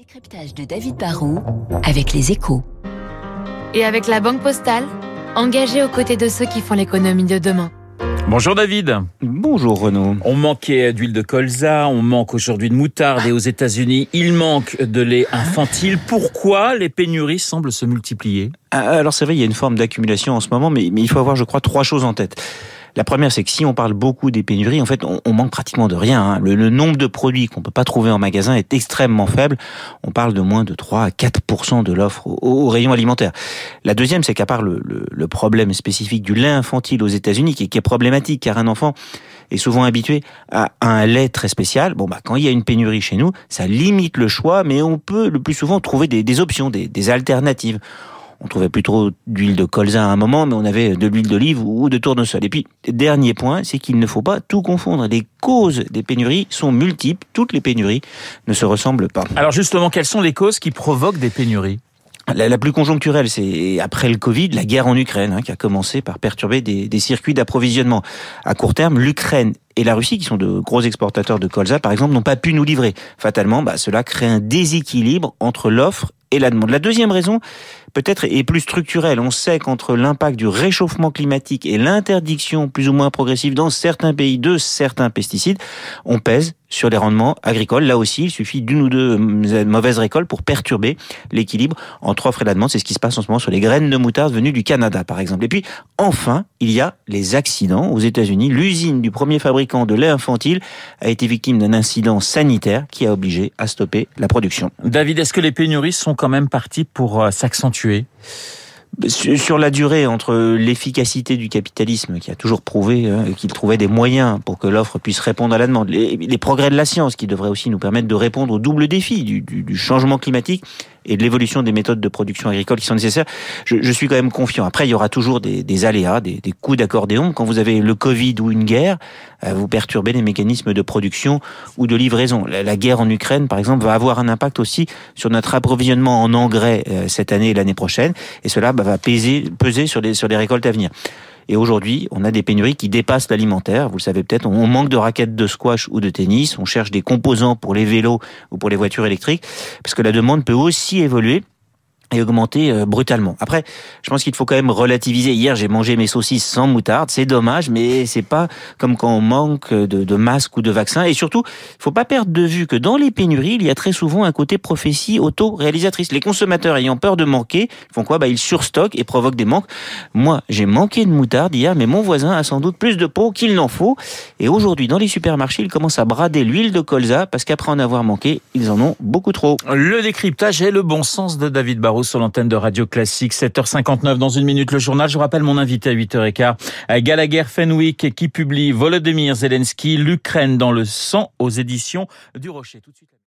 décryptage de David Barrault avec les échos. Et avec la Banque Postale, engagée aux côtés de ceux qui font l'économie de demain. Bonjour David. Bonjour Renaud. On manquait d'huile de colza, on manque aujourd'hui de moutarde et aux États-Unis, il manque de lait infantile. Pourquoi les pénuries semblent se multiplier? Ah, Alors c'est vrai, il y a une forme d'accumulation en ce moment, mais, mais il faut avoir, je crois, trois choses en tête. La première, c'est que si on parle beaucoup des pénuries, en fait, on, manque pratiquement de rien. hein. Le, nombre de produits qu'on peut pas trouver en magasin est extrêmement faible. On parle de moins de 3 à 4 de l'offre au, rayon alimentaire. La deuxième, c'est qu'à part le, problème spécifique du lait infantile aux États-Unis, qui, est- problématique, car un enfant est souvent habitué à un lait très spécial. Bon, bah, quand il y a une pénurie chez nous, ça limite le choix, mais on peut le plus souvent trouver des, options, des alternatives. On trouvait plus trop d'huile de colza à un moment, mais on avait de l'huile d'olive ou de tournesol. Et puis, dernier point, c'est qu'il ne faut pas tout confondre. Les causes des pénuries sont multiples. Toutes les pénuries ne se ressemblent pas. Alors justement, quelles sont les causes qui provoquent des pénuries? La, plus conjoncturelle, c'est après le Covid, la guerre en Ukraine, hein, qui a commencé par perturber des, des circuits d'approvisionnement. À court terme, l'Ukraine et la Russie, qui sont de gros exportateurs de colza, par exemple, n'ont pas pu nous livrer. Fatalement, bah, cela crée un déséquilibre entre l'offre et la demande. La deuxième raison, peut-être, est plus structurelle. On sait qu'entre l'impact du réchauffement climatique et l'interdiction plus ou moins progressive dans certains pays de certains pesticides, on pèse sur les rendements agricoles. Là aussi, il suffit d'une ou deux euh, mauvaises récoltes pour perturber l'équilibre entre offre et la demande. C'est ce qui se passe en ce moment sur les graines de moutarde venues du Canada, par exemple. Et puis, enfin, il y a les accidents. Aux États-Unis, l'usine du premier fabricant de lait infantile a été victime d'un incident sanitaire qui a obligé à stopper la production. David, est-ce que les pénuries sont quand même parties pour euh, s'accentuer? Sur la durée, entre l'efficacité du capitalisme, qui a toujours prouvé hein, qu'il trouvait des moyens pour que l'offre puisse répondre à la demande, les, progrès de la science, qui devraient aussi nous permettre de répondre au double défi du changement climatique et de l'évolution des méthodes de production agricole qui sont nécessaires, je, je suis quand même confiant. Après, il y aura toujours des, des aléas, des, des coups d'accordéon. Quand vous avez le Covid ou une guerre, euh, vous perturbez les mécanismes de production ou de livraison. La, la guerre en Ukraine, par exemple, va avoir un impact aussi sur notre approvisionnement en engrais euh, cette année et l'année prochaine, et cela bah, va peser, peser sur les, sur les récoltes à venir. Et aujourd'hui, on a des pénuries qui dépassent l'alimentaire. Vous le savez peut-être, on manque de raquettes de squash ou de tennis. On cherche des composants pour les vélos ou pour les voitures électriques, parce que la demande peut aussi évoluer et augmenter euh, brutalement. Après, je pense qu'il faut quand même relativiser. Hier, j'ai mangé mes saucisses sans moutarde. C'est dommage, mais c'est pas comme quand on manque de, de masques ou de vaccins. Et surtout, il faut pas perdre de vue que dans les pénuries, il y a très souvent un côté prophétie auto-réalisatrice. Les consommateurs ayant peur de manquer, font quoi? Bah, ils surstockent et provoquent des manques. Moi, j'ai manqué de moutarde hier, mais mon voisin a sans doute plus de peau qu'il n'en faut. Et aujourd'hui, dans les supermarchés, ils commencent à brader l'huile de colza parce qu'après en avoir manqué, ils en ont beaucoup trop. Le décryptage et le bon sens de David Sur l'antenne de Radio Classique. 7h59 dans une minute le journal. Je rappelle mon invité à 8h15. euh, Gallagher Fenwick qui publie Volodymyr Zelensky, l'Ukraine dans le sang aux éditions du Rocher.